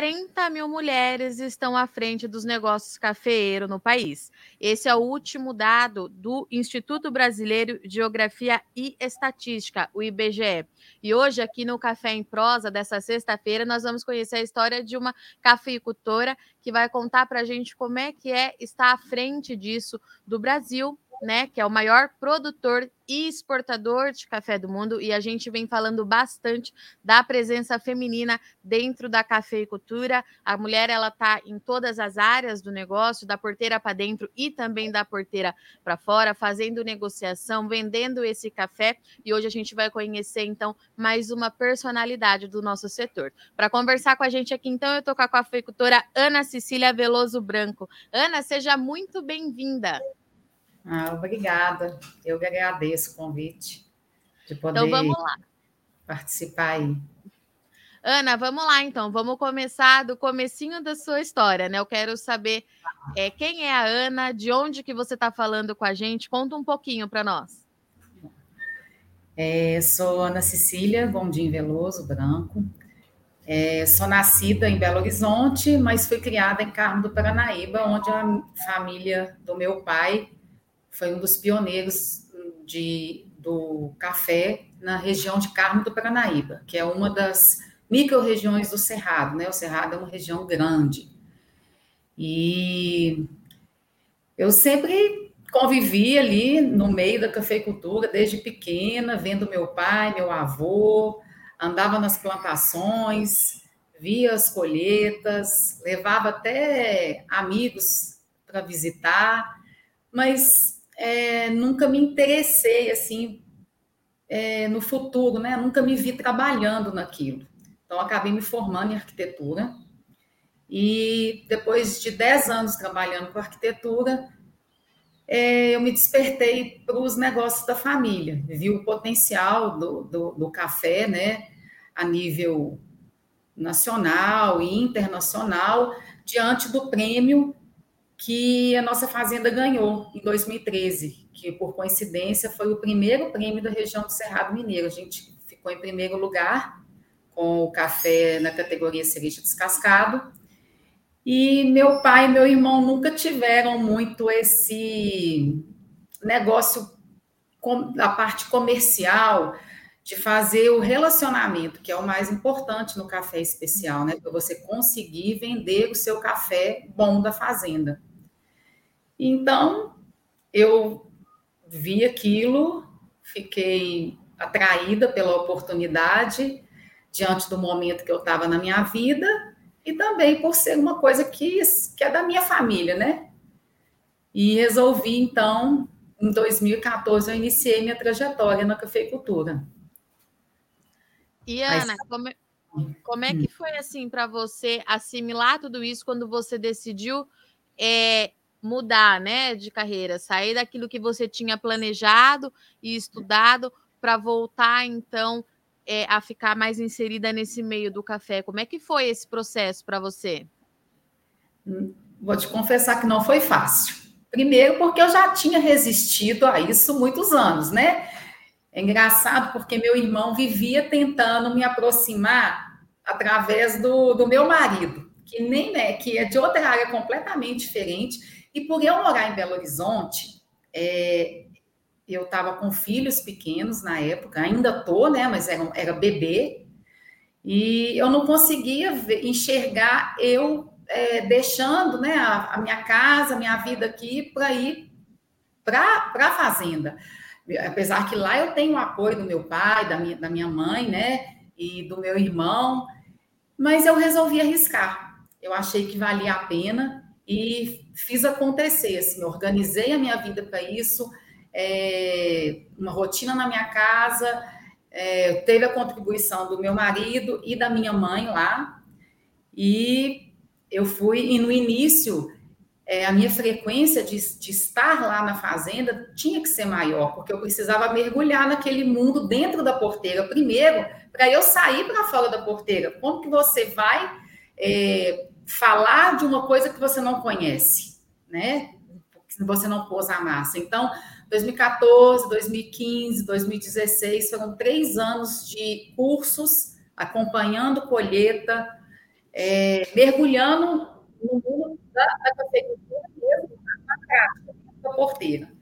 40 mil mulheres estão à frente dos negócios cafeeiros no país. Esse é o último dado do Instituto Brasileiro de Geografia e Estatística, o IBGE. E hoje, aqui no Café em Prosa, dessa sexta-feira, nós vamos conhecer a história de uma cafeicultora que vai contar para a gente como é que é estar à frente disso do Brasil né, que é o maior produtor e exportador de café do mundo, e a gente vem falando bastante da presença feminina dentro da cafeicultura. A mulher ela está em todas as áreas do negócio, da porteira para dentro e também da porteira para fora, fazendo negociação, vendendo esse café. E hoje a gente vai conhecer então mais uma personalidade do nosso setor. Para conversar com a gente aqui, então, eu estou com a cafeicultora Ana Cecília Veloso Branco. Ana, seja muito bem-vinda. Ah, obrigada. Eu que agradeço o convite de poder então, participar aí. Ana, vamos lá então. Vamos começar do comecinho da sua história, né? Eu quero saber é, quem é a Ana, de onde que você está falando com a gente. Conta um pouquinho para nós. É, sou Ana Cecília Gondim Veloso Branco. É, sou nascida em Belo Horizonte, mas fui criada em Carmo do Paranaíba, onde a família do meu pai foi um dos pioneiros de, do café na região de Carmo do Paranaíba, que é uma das micro-regiões do Cerrado, né? O Cerrado é uma região grande. E eu sempre convivi ali no meio da cafeicultura desde pequena, vendo meu pai, meu avô, andava nas plantações, via as colheitas, levava até amigos para visitar, mas é, nunca me interessei assim é, no futuro, né? Nunca me vi trabalhando naquilo. Então, acabei me formando em arquitetura. E depois de 10 anos trabalhando com arquitetura, é, eu me despertei para os negócios da família. Vi o potencial do, do, do café, né? A nível nacional e internacional, diante do prêmio que a nossa fazenda ganhou em 2013, que por coincidência foi o primeiro prêmio da região do Cerrado Mineiro. A gente ficou em primeiro lugar com o café na categoria cereja descascado. E meu pai e meu irmão nunca tiveram muito esse negócio da parte comercial de fazer o relacionamento, que é o mais importante no café especial, né? Para você conseguir vender o seu café bom da fazenda. Então, eu vi aquilo, fiquei atraída pela oportunidade diante do momento que eu estava na minha vida e também por ser uma coisa que, que é da minha família, né? E resolvi, então, em 2014, eu iniciei minha trajetória na cafeicultura. E, Ana, Mas... como, é, como é que hum. foi, assim, para você assimilar tudo isso quando você decidiu é, mudar, né, de carreira, sair daquilo que você tinha planejado e estudado para voltar então é, a ficar mais inserida nesse meio do café. Como é que foi esse processo para você? Hum, vou te confessar que não foi fácil. Primeiro, porque eu já tinha resistido a isso muitos anos, né? É engraçado porque meu irmão vivia tentando me aproximar através do, do meu marido, que nem é, que é de outra área completamente diferente e por eu morar em Belo Horizonte, é, eu estava com filhos pequenos na época, ainda tô, né? Mas era, era bebê, e eu não conseguia ver, enxergar eu é, deixando né, a, a, minha casa, a minha vida aqui para ir para a fazenda. Apesar que lá eu tenho o apoio do meu pai, da minha, da minha mãe, né? E do meu irmão, mas eu resolvi arriscar. Eu achei que valia a pena e fiz acontecer, assim, organizei a minha vida para isso, é, uma rotina na minha casa, é, teve a contribuição do meu marido e da minha mãe lá, e eu fui, e no início, é, a minha frequência de, de estar lá na fazenda tinha que ser maior, porque eu precisava mergulhar naquele mundo dentro da porteira primeiro, para eu sair para fora da porteira. Como que você vai é, falar de uma coisa que você não conhece, né? Se você não pôs a massa. Então, 2014, 2015, 2016 foram três anos de cursos acompanhando colheita é, mergulhando no mundo da, da cafeicultura mesmo, na prática, da porteira.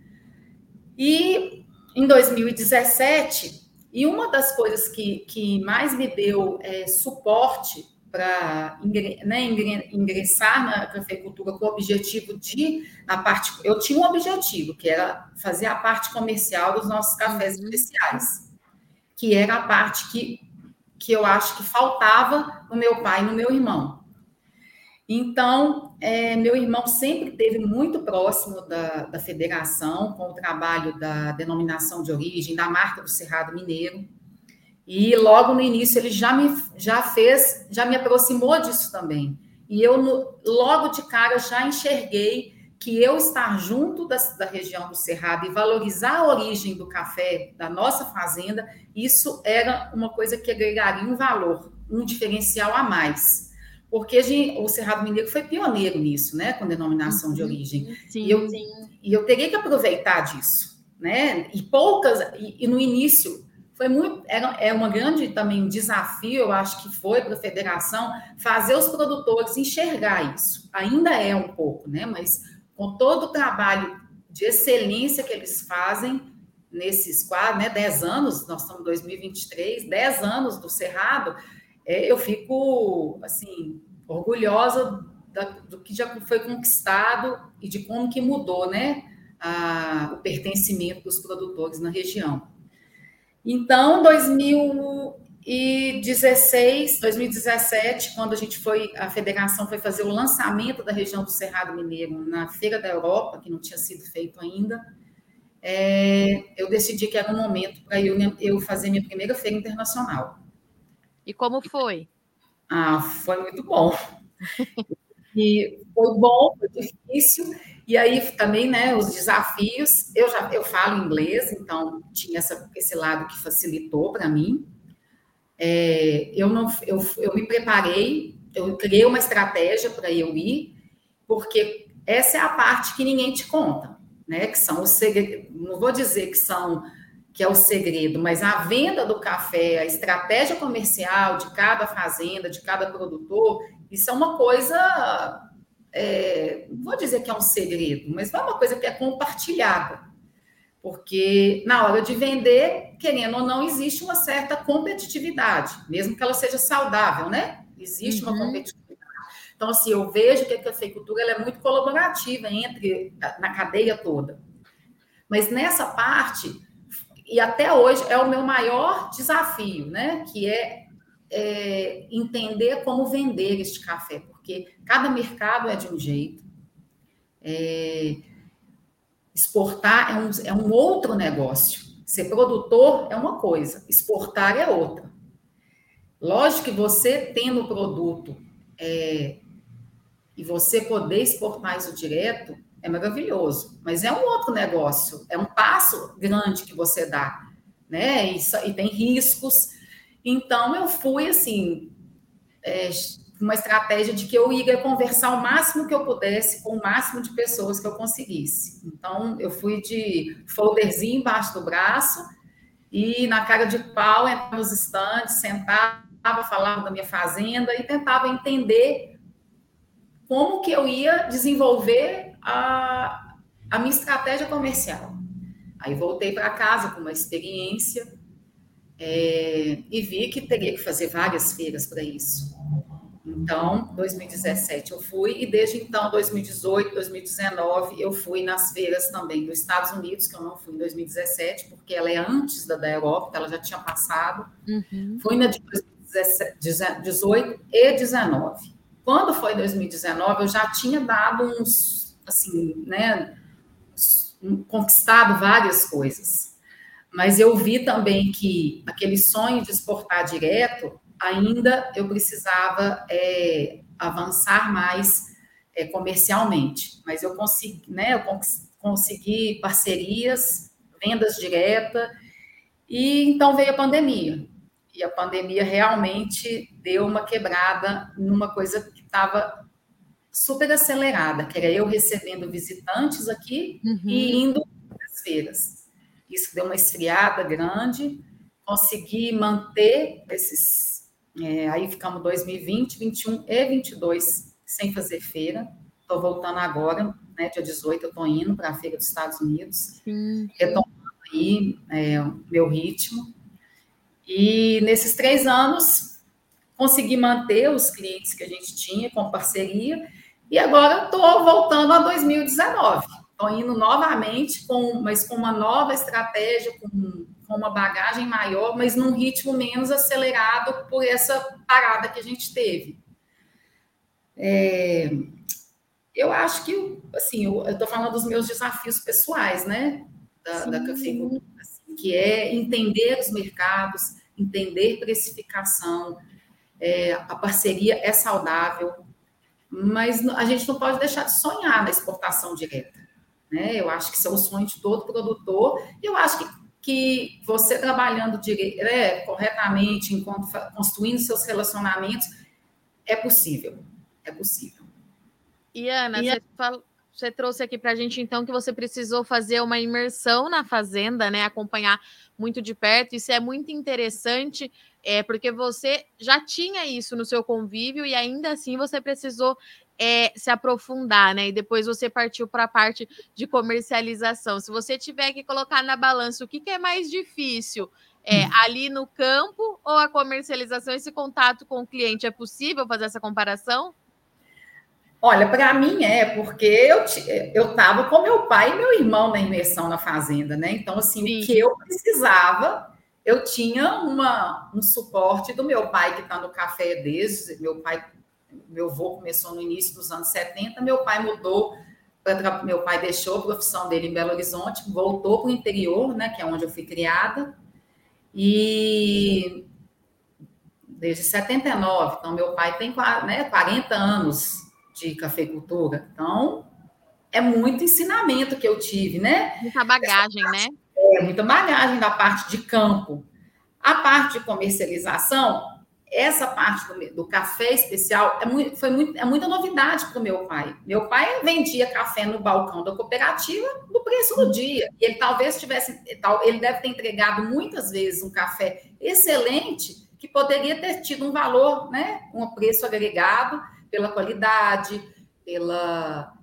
E em 2017, e uma das coisas que, que mais me deu é, suporte para né, ingressar na cafeicultura com o objetivo de, na parte, eu tinha um objetivo, que era fazer a parte comercial dos nossos cafés uhum. especiais, que era a parte que, que eu acho que faltava no meu pai e no meu irmão. Então, é, meu irmão sempre esteve muito próximo da, da federação, com o trabalho da denominação de origem, da marca do Cerrado Mineiro. E logo no início ele já me já fez, já me aproximou disso também. E eu no, logo de cara já enxerguei que eu estar junto da, da, região do Cerrado e valorizar a origem do café da nossa fazenda, isso era uma coisa que agregaria um valor, um diferencial a mais porque gente, o Cerrado Mineiro foi pioneiro nisso, né, com denominação de uhum. origem. Sim, e, eu, sim. e eu teria que aproveitar disso, né? E poucas, e, e no início foi muito, era, é uma grande também desafio, eu acho que foi para a federação fazer os produtores enxergar isso. Ainda é um pouco, né? Mas com todo o trabalho de excelência que eles fazem nesses quase, né, 10 anos, nós estamos em 2023, 10 anos do Cerrado, é, eu fico, assim, orgulhosa da, do que já foi conquistado e de como que mudou, né, a, o pertencimento dos produtores na região. Então, 2016, 2017, quando a gente foi, a federação foi fazer o lançamento da região do Cerrado Mineiro na Feira da Europa, que não tinha sido feito ainda, é, eu decidi que era um momento para eu, eu fazer minha primeira feira internacional. E como foi? Ah, foi muito bom. E foi bom, foi difícil. E aí também, né, os desafios. Eu já eu falo inglês, então tinha essa, esse lado que facilitou para mim. É, eu não, eu, eu me preparei, eu criei uma estratégia para eu ir, porque essa é a parte que ninguém te conta, né? Que são os segredos. Não vou dizer que são que é o segredo, mas a venda do café, a estratégia comercial de cada fazenda, de cada produtor, isso é uma coisa, é, não vou dizer que é um segredo, mas não é uma coisa que é compartilhada. Porque na hora de vender, querendo ou não, existe uma certa competitividade, mesmo que ela seja saudável, né? Existe uhum. uma competitividade. Então, assim, eu vejo que a cafeicultura é muito colaborativa entre na cadeia toda. Mas nessa parte, e até hoje é o meu maior desafio, né? Que é, é, entender como vender este café, porque cada mercado é de um jeito. É, exportar é um, é um outro negócio. Ser produtor é uma coisa, exportar é outra. Lógico que você tendo o produto é, e você poder exportar isso direto, é maravilhoso, mas é um outro negócio, é um passo grande que você dá, né? E, e tem riscos. Então, eu fui assim, é, uma estratégia de que eu ia conversar o máximo que eu pudesse com o máximo de pessoas que eu conseguisse. Então, eu fui de folderzinho embaixo do braço e na cara de pau, entrava nos estandes, sentava, falava da minha fazenda e tentava entender como que eu ia desenvolver a, a minha estratégia comercial. Aí voltei para casa com uma experiência é, e vi que teria que fazer várias feiras para isso. Então, 2017 eu fui, e desde então, 2018, 2019, eu fui nas feiras também dos Estados Unidos, que eu não fui em 2017, porque ela é antes da da Europa, ela já tinha passado. Uhum. Fui na de 2018 e 19. Quando foi 2019, eu já tinha dado uns assim, né, conquistado várias coisas. Mas eu vi também que aquele sonho de exportar direto, ainda eu precisava é, avançar mais é, comercialmente. Mas eu consegui, né, eu consegui parcerias, vendas diretas, e então veio a pandemia. E a pandemia realmente deu uma quebrada numa coisa que estava super acelerada, que era eu recebendo visitantes aqui uhum. e indo às feiras. Isso deu uma esfriada grande, consegui manter esses É, aí ficamos 2020, 21 e 22 sem fazer feira. Estou voltando agora, né, dia 18 eu estou indo para a Feira dos Estados Unidos, Sim. retomando aí é, o meu ritmo. E nesses três anos, consegui manter os clientes que a gente tinha com parceria, e agora estou voltando a 2019. Estou indo novamente, com, mas com uma nova estratégia, com, com uma bagagem maior, mas num ritmo menos acelerado por essa parada que a gente teve. É, eu acho que, assim, eu estou falando dos meus desafios pessoais, né? Da, da cafeicultura, assim, que é entender os mercados, entender precificação, é, a parceria é saudável, mas a gente não pode deixar de sonhar na exportação direta. Né? Eu acho que isso é o sonho de todo produtor, e eu acho que, que você trabalhando dire... é, corretamente, enquanto construindo seus relacionamentos, é possível. É possível. E Ana, e... Você, fala, você trouxe aqui para a gente então que você precisou fazer uma imersão na fazenda, né? Acompanhar muito de perto. Isso é muito interessante, é porque você já tinha isso no seu convívio e ainda assim você precisou é, se aprofundar, né? E depois você partiu para a parte de comercialização. Se você tiver que colocar na balança o que, que é mais difícil, é, hum. ali no campo ou a comercialização, esse contato com o cliente, é possível fazer essa comparação? Olha, para mim é, porque eu eu estava com meu pai e meu irmão na imersão na fazenda, né? Então, assim, Sim. o que eu precisava, eu tinha uma, um suporte do meu pai, que está no café desde. Meu pai, meu avô começou no início dos anos 70, meu pai mudou. Meu pai deixou a profissão dele em Belo Horizonte, voltou para o interior, né? Que é onde eu fui criada. E desde 79, então meu pai tem né, 40 anos de cafeicultura. Então, é muito ensinamento que eu tive, né? Muita bagagem, parte, né? É, muita bagagem da parte de campo. A parte de comercialização, essa parte do, do café especial é, muito, foi muito, é muita novidade para o meu pai. Meu pai vendia café no balcão da cooperativa no preço do dia. E ele talvez tivesse, ele deve ter entregado muitas vezes um café excelente que poderia ter tido um valor, né? Um preço agregado pela qualidade, pela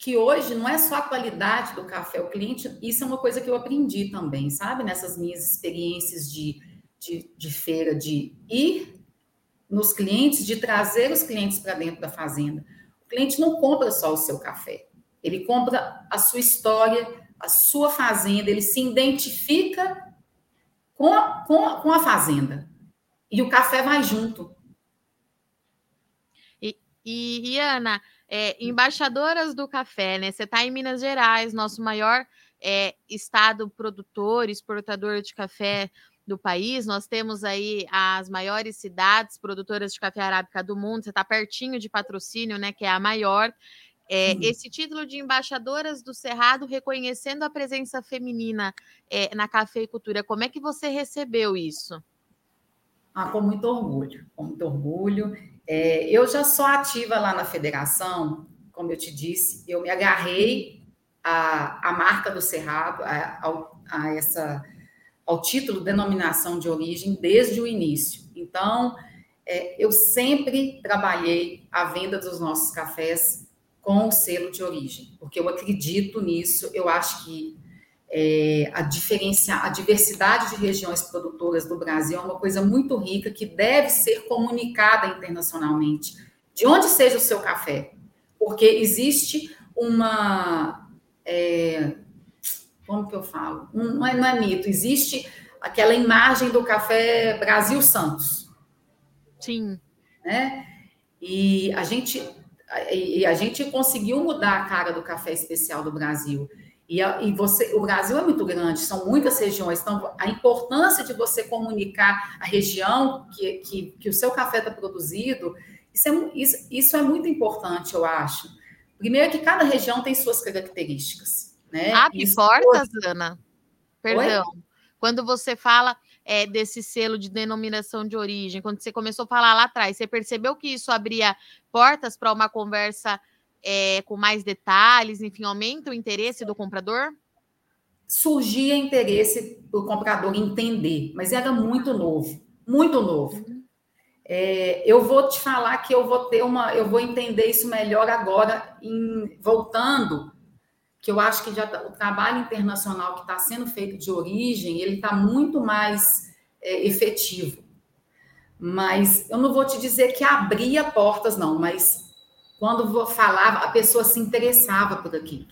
que hoje não é só a qualidade do café, o cliente, isso é uma coisa que eu aprendi também, sabe? Nessas minhas experiências de, de, de feira, de ir nos clientes, de trazer os clientes para dentro da fazenda. O cliente não compra só o seu café, ele compra a sua história, a sua fazenda, ele se identifica com a, com a, com a fazenda. E o café vai junto. E, e Ana, é, embaixadoras do café, né? Você está em Minas Gerais, nosso maior é, estado produtor, exportador de café do país. Nós temos aí as maiores cidades produtoras de café arábica do mundo. Você está pertinho de patrocínio, né? Que é a maior. É, esse título de embaixadoras do Cerrado, reconhecendo a presença feminina é, na cafeicultura, como é que você recebeu isso? Ah, com muito orgulho, com muito orgulho. É, eu já sou ativa lá na federação, como eu te disse, eu me agarrei à, à marca do Cerrado, a, a, a essa, ao título denominação de origem desde o início. Então, é, eu sempre trabalhei a venda dos nossos cafés com o selo de origem, porque eu acredito nisso, eu acho que é, a, diferença, a diversidade de regiões produtoras do Brasil é uma coisa muito rica que deve ser comunicada internacionalmente. De onde seja o seu café, porque existe uma. É, como que eu falo? Um, não, é, não é mito, existe aquela imagem do café Brasil Santos. Sim. Né? E a gente, e a gente conseguiu mudar a cara do café especial do Brasil. E, a, e você, o Brasil é muito grande, são muitas regiões, então a importância de você comunicar a região que, que, que o seu café está produzido, isso é, isso, isso é muito importante, eu acho. Primeiro que cada região tem suas características. Né? Abre isso portas. Ana. Perdão. Oi? Quando você fala é, desse selo de denominação de origem, quando você começou a falar lá atrás, você percebeu que isso abria portas para uma conversa é, com mais detalhes, enfim, aumenta o interesse do comprador? Surgia interesse do comprador entender, mas era muito novo, muito novo. Uhum. É, eu vou te falar que eu vou ter uma, eu vou entender isso melhor agora, em, voltando, que eu acho que já tá, o trabalho internacional que está sendo feito de origem, ele está muito mais é, efetivo. Mas eu não vou te dizer que abria portas, não, mas quando vou falar, a pessoa se interessava por aquilo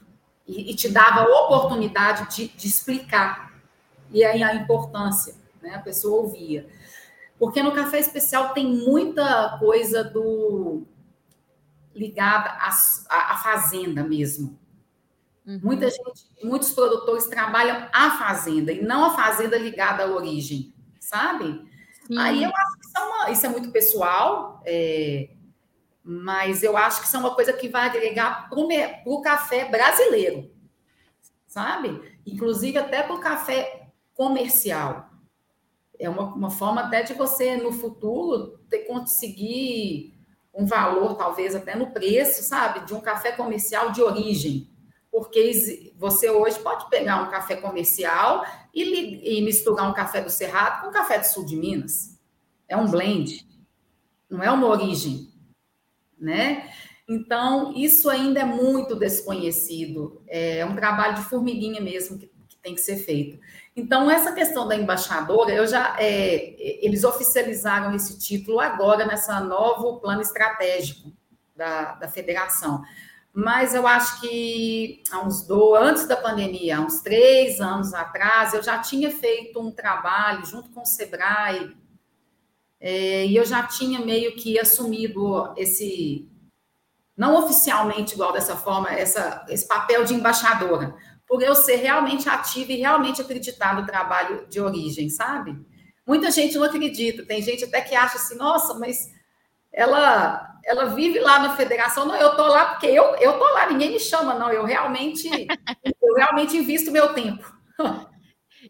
e, e te dava a oportunidade de, de explicar. E aí a importância, né? A pessoa ouvia. Porque no café especial tem muita coisa do ligada à, à fazenda mesmo. Uhum. Muita gente, muitos produtores trabalham a fazenda e não a fazenda ligada à origem, sabe? Sim. Aí eu acho que isso é, uma, isso é muito pessoal, é, mas eu acho que isso é uma coisa que vai agregar para o café brasileiro, sabe? Inclusive até para o café comercial. É uma, uma forma até de você, no futuro, ter, conseguir um valor, talvez até no preço, sabe? De um café comercial de origem. Porque você hoje pode pegar um café comercial e, e misturar um café do Cerrado com um café do sul de Minas. É um blend, não é uma origem né? Então, isso ainda é muito desconhecido. É um trabalho de formiguinha mesmo que, que tem que ser feito. Então, essa questão da embaixadora, eu já é, eles oficializaram esse título agora nessa novo plano estratégico da, da federação. Mas eu acho que há uns dois, antes da pandemia, há uns três anos atrás, eu já tinha feito um trabalho junto com o Sebrae é, e eu já tinha meio que assumido esse, não oficialmente igual dessa forma, essa, esse papel de embaixadora, por eu ser realmente ativa e realmente acreditar no trabalho de origem, sabe? Muita gente não acredita, tem gente até que acha assim, nossa, mas ela ela vive lá na federação, não, eu tô lá porque eu eu tô lá, ninguém me chama, não, eu realmente eu realmente invisto meu tempo.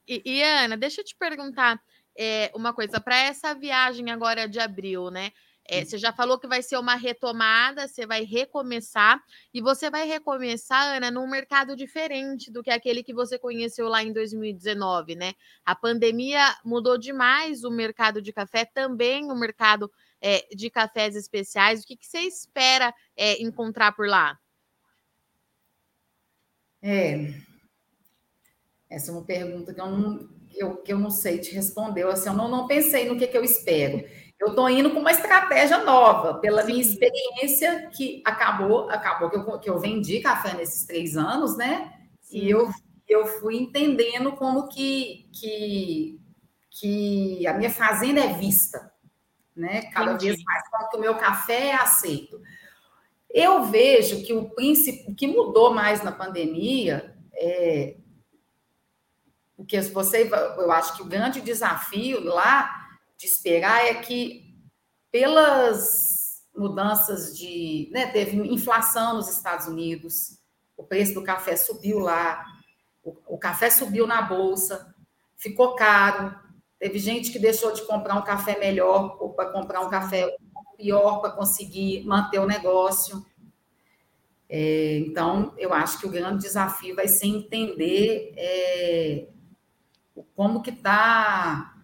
E, e Ana, deixa eu te perguntar, é, uma coisa, para essa viagem agora de abril, né? É, você já falou que vai ser uma retomada, você vai recomeçar, e você vai recomeçar, Ana, num mercado diferente do que aquele que você conheceu lá em 2019, né? A pandemia mudou demais o mercado de café, também o mercado é, de cafés especiais. O que, que você espera é, encontrar por lá? É, essa é uma pergunta que eu não, eu, que eu não sei te responder. Assim, eu não, não pensei no que, que eu espero. Eu estou indo com uma estratégia nova, pela Sim. minha experiência, que acabou, acabou que eu, que eu vendi café nesses três anos, né? Sim. E eu, eu fui entendendo como que, que, que a minha fazenda é vista, né? Cada Entendi. vez mais que o meu café é aceito. Eu vejo que o princípio que mudou mais na pandemia é, porque você, eu acho que o grande desafio lá de esperar é que pelas mudanças de, né, teve inflação nos Estados Unidos, o preço do café subiu lá, o, o café subiu na bolsa, ficou caro, teve gente que deixou de comprar um café melhor ou para comprar um café pior para conseguir manter o negócio. É, então, eu acho que o grande desafio vai ser entender é, como que está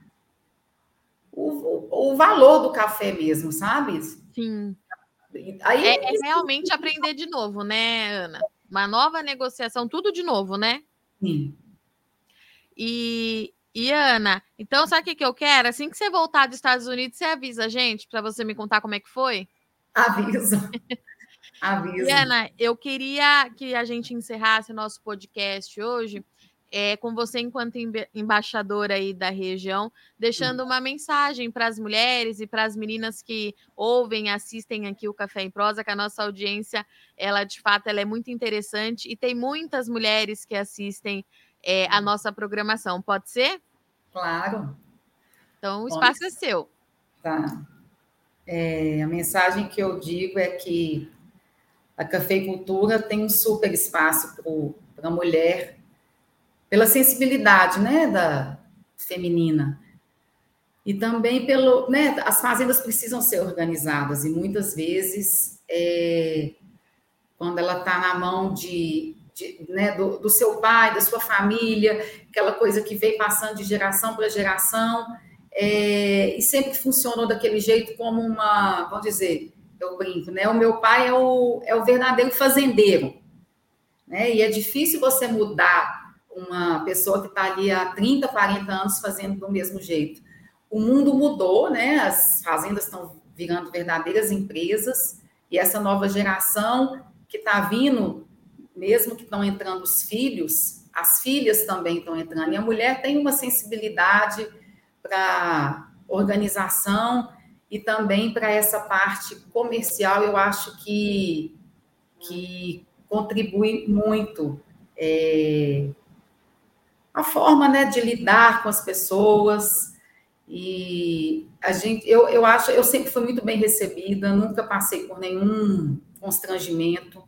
o, o, valor do café mesmo, sabe? Sim. Aí, é, é realmente aprender de novo, né, Ana? Uma nova negociação, tudo de novo, né? Sim. E, e Ana, então sabe o que, que eu quero? Assim que você voltar dos Estados Unidos, você avisa a gente para você me contar como é que foi? Aviso. Aviso. E Ana, eu queria que a gente encerrasse o nosso podcast hoje é, com você enquanto embaixadora aí da região, deixando uma mensagem para as mulheres e para as meninas que ouvem, assistem aqui o Café em Prosa, que a nossa audiência, ela de fato, ela é muito interessante e tem muitas mulheres que assistem é, a nossa programação. Pode ser? Claro. Então, o espaço Pode. é seu. Tá. É, a mensagem que eu digo é que a cafeicultura tem um super espaço para a mulher pela sensibilidade, né, da feminina. E também pelo, né, as fazendas precisam ser organizadas e muitas vezes é, quando ela está na mão de, de né, do, do, seu pai, da sua família, aquela coisa que vem passando de geração para geração, é, e sempre funcionou daquele jeito como uma, vamos dizer, eu brinco, né? O meu pai é o, é o verdadeiro fazendeiro, né? E é difícil você mudar uma pessoa que está ali há 30, 40 anos fazendo do mesmo jeito. O mundo mudou, né? As fazendas estão virando verdadeiras empresas, e essa nova geração que está vindo, mesmo que estão entrando os filhos, as filhas também estão entrando, e a mulher tem uma sensibilidade para organização e também para essa parte comercial, eu acho que, que contribui muito. É, a forma né, de lidar com as pessoas. E a gente, eu, eu acho, eu sempre fui muito bem recebida, nunca passei por nenhum constrangimento.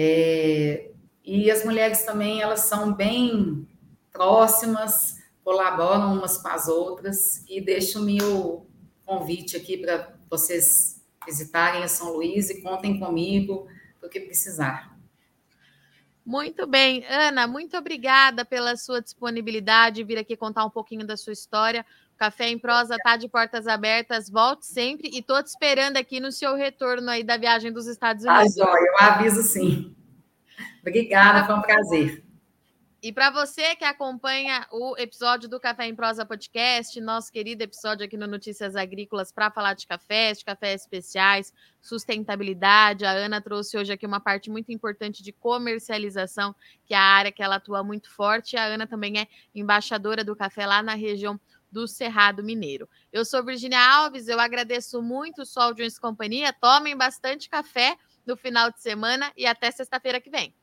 É, e as mulheres também, elas são bem próximas, colaboram umas com as outras e deixo o meu convite aqui para vocês visitarem a São Luís e contem comigo o que precisar. Muito bem, Ana, muito obrigada pela sua disponibilidade, vir aqui contar um pouquinho da sua história. Café em Prosa está de portas abertas, volte sempre e estou te esperando aqui no seu retorno aí da viagem dos Estados ah, Unidos. Ah, joia, eu aviso sim. Obrigada, foi um prazer. E para você que acompanha o episódio do Café em Prosa Podcast, nosso querido episódio aqui no Notícias Agrícolas para falar de cafés, de cafés especiais, sustentabilidade. A Ana trouxe hoje aqui uma parte muito importante de comercialização, que é a área que ela atua muito forte. A Ana também é embaixadora do café lá na região do Cerrado Mineiro. Eu sou Virginia Alves, eu agradeço muito o Sol de Companhia. Tomem bastante café no final de semana e até sexta-feira que vem.